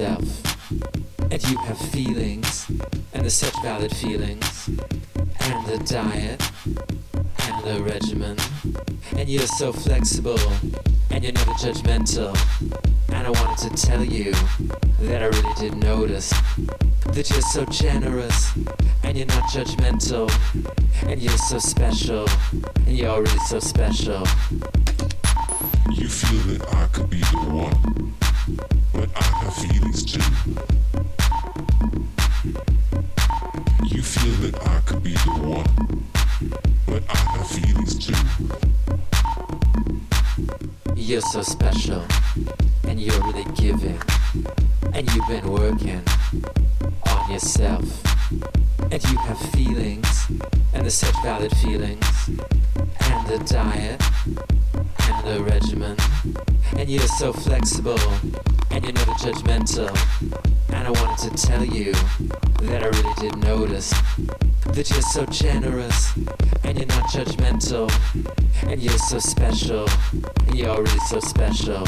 yourself, and you have feelings, and the such valid feelings, and the diet, and the regimen, and you're so flexible, and you're never judgmental, and I wanted to tell you that I really did notice that you're so generous and you're not judgmental. And you're so special and you're really so special. You feel that I could be the one, You're so special and you're really giving and you've been working on yourself and you have feelings and the such valid feelings and the diet and the regimen and you're so flexible and you're never judgmental and I wanted to tell you that I really did notice that you're so generous and you're not judgmental and you're so special you're really so special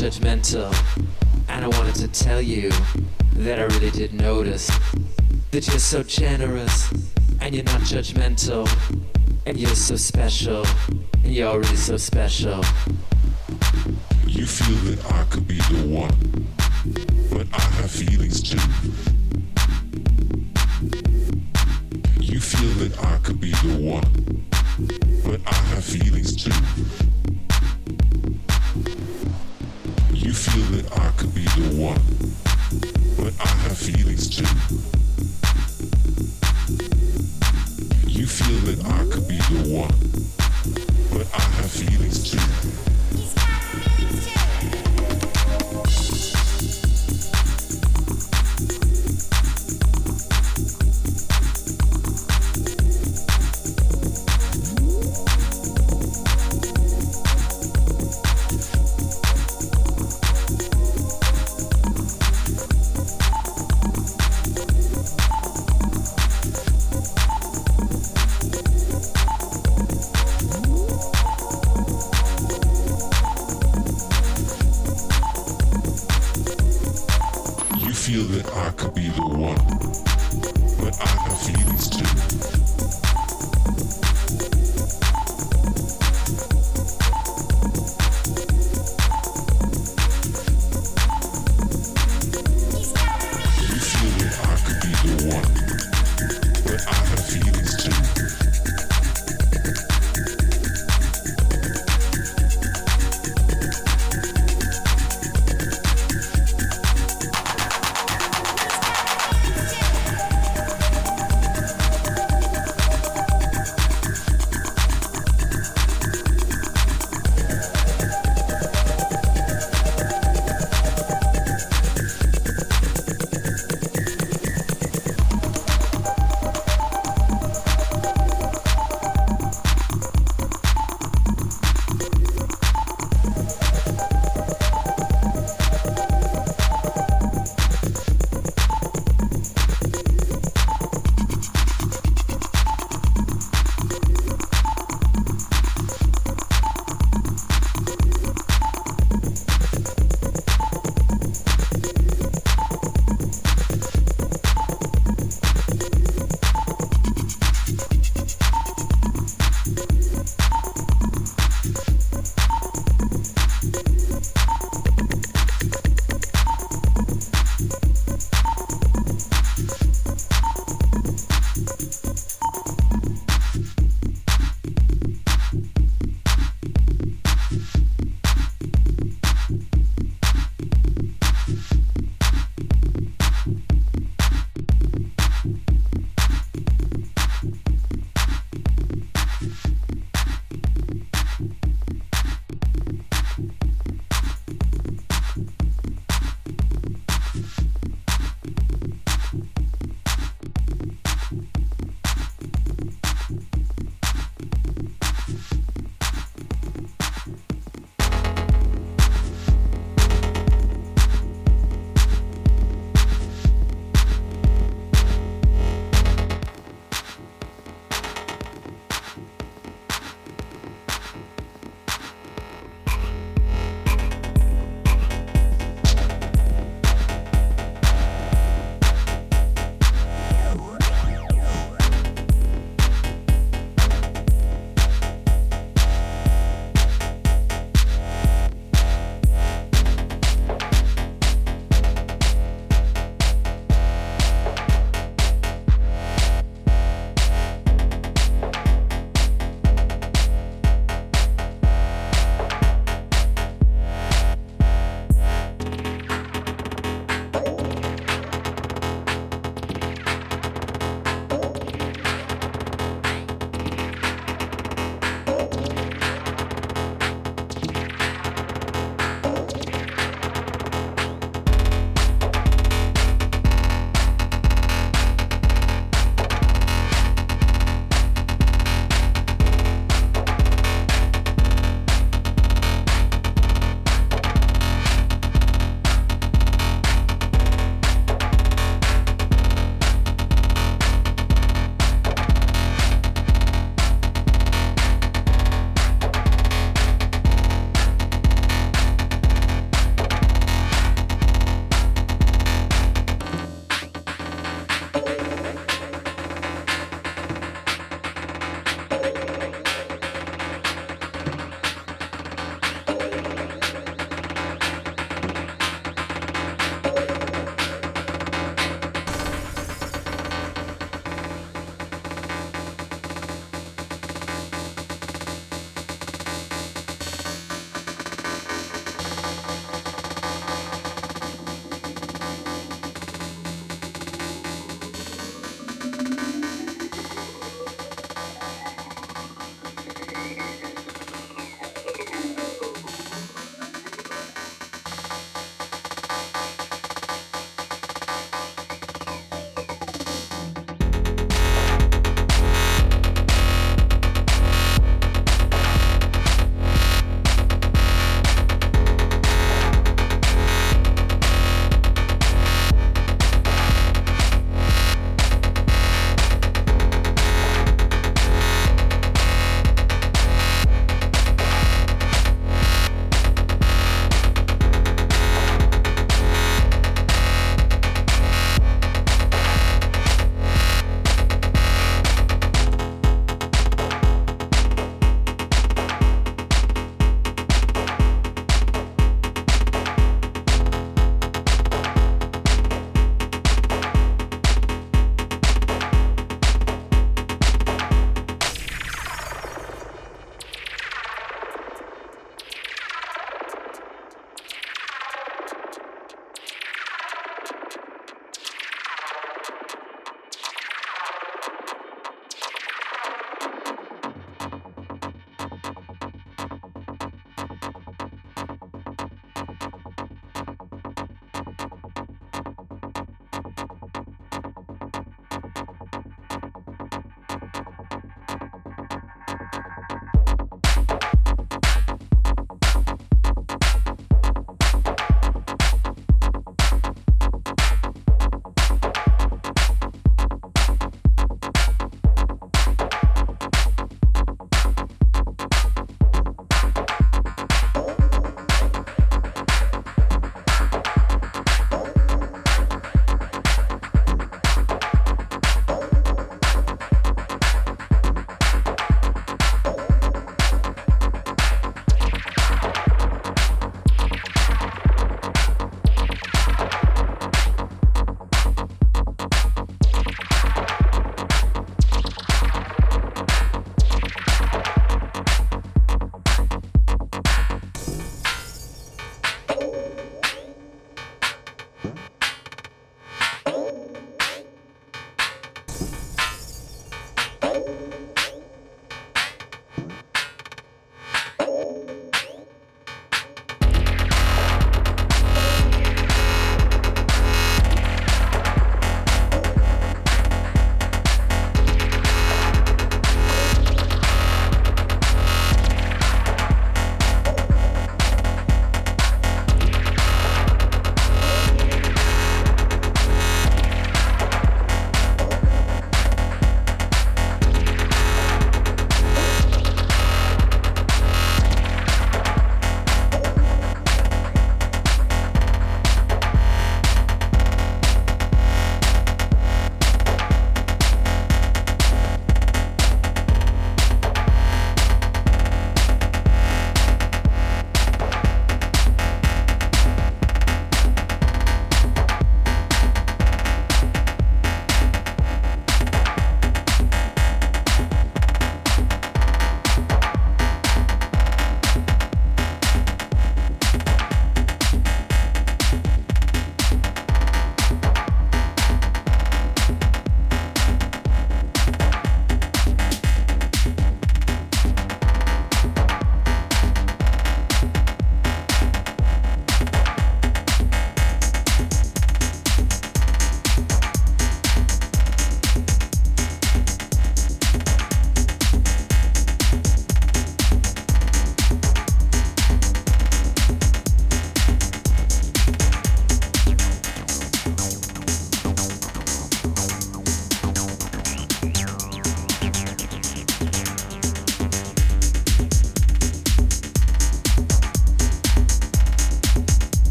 judgmental, and I wanted to tell you that I really did notice that you're so generous, and you're not judgmental, and you're so special, and you're really so special. You feel that I could be the one, but I have feelings too. You feel that I could be the one, but I have feelings too. You feel that I could be the one, but I have feelings too. You feel that I could be the one, but I have feelings too.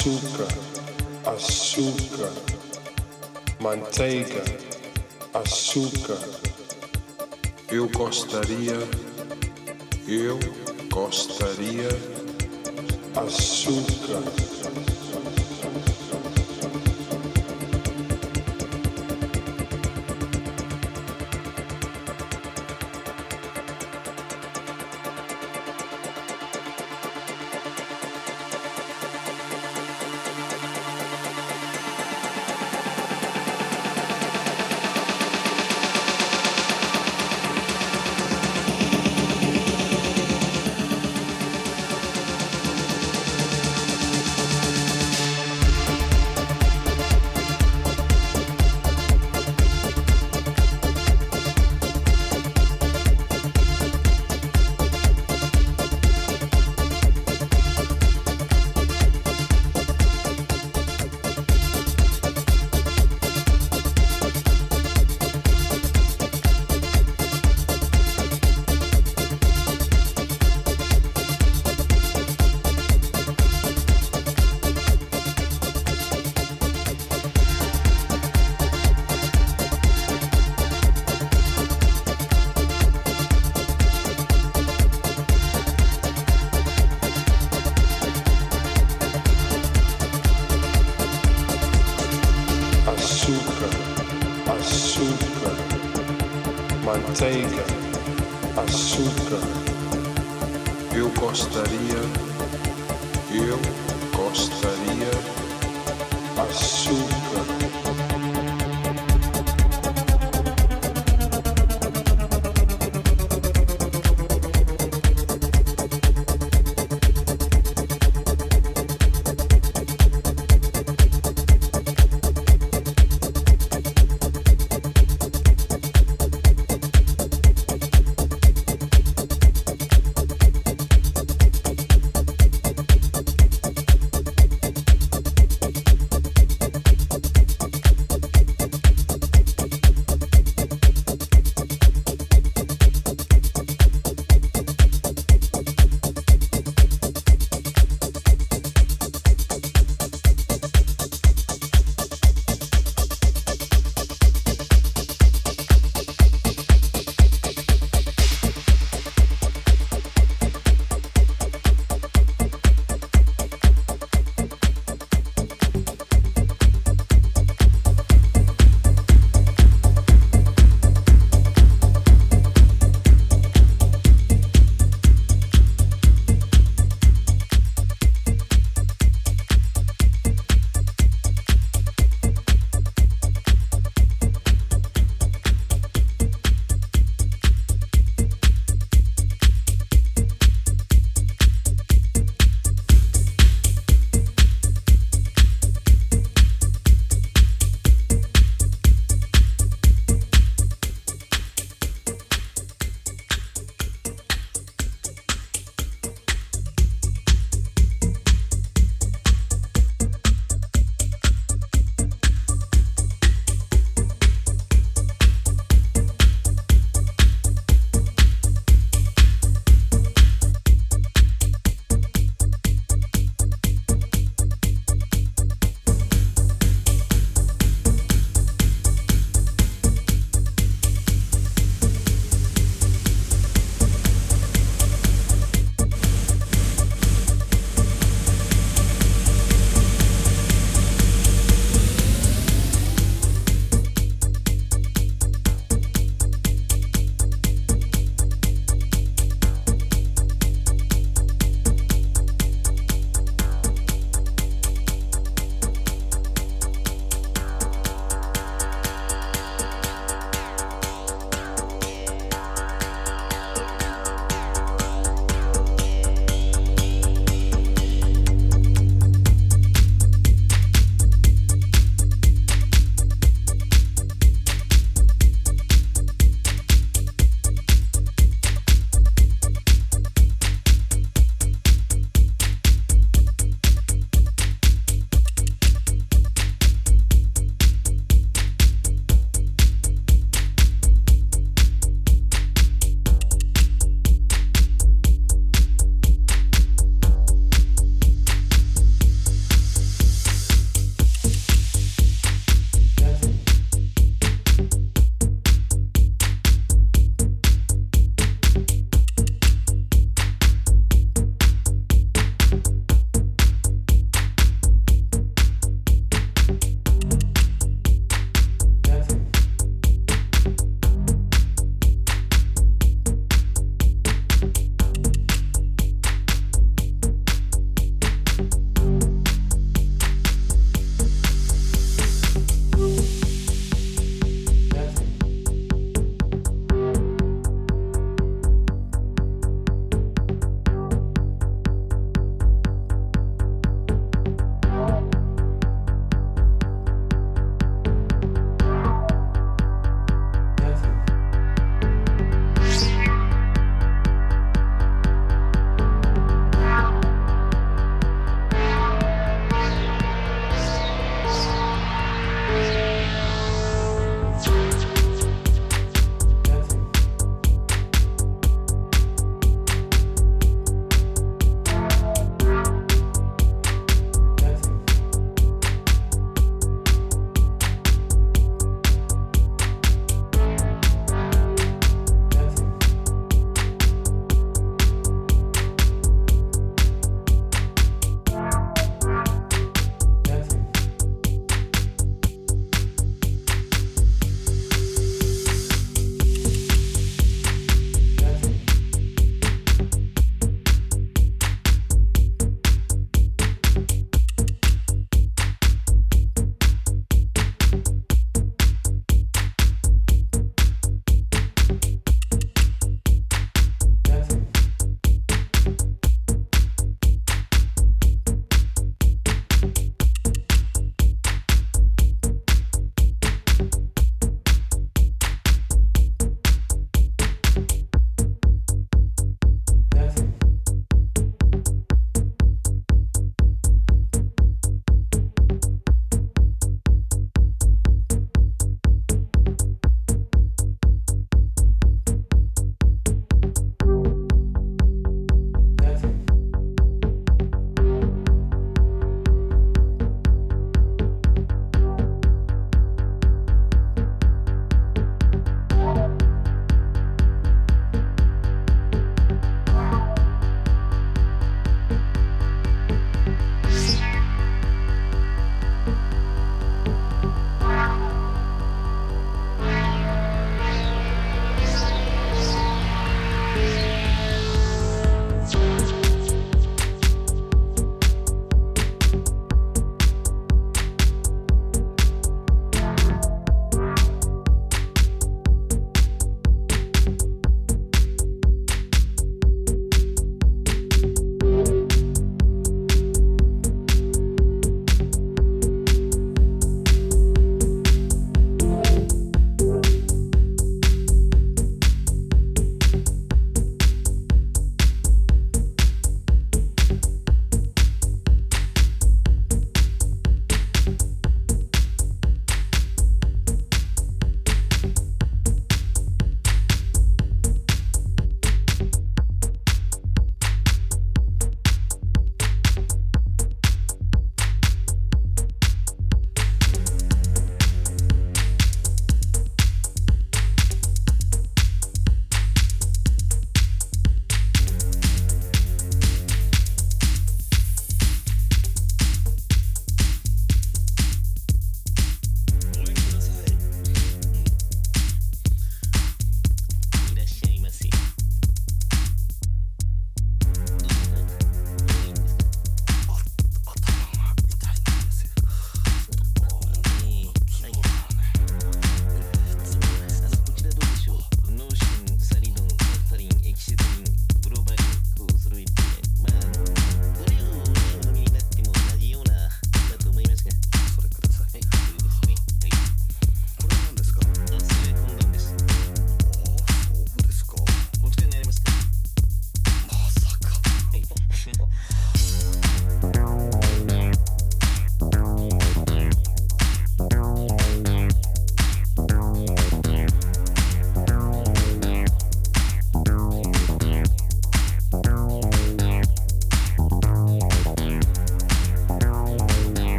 Açúcar, açúcar, manteiga, açúcar. Eu gostaria, eu gostaria, açúcar.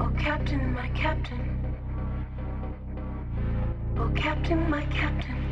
Oh, Captain, my Captain. Oh, Captain, my Captain.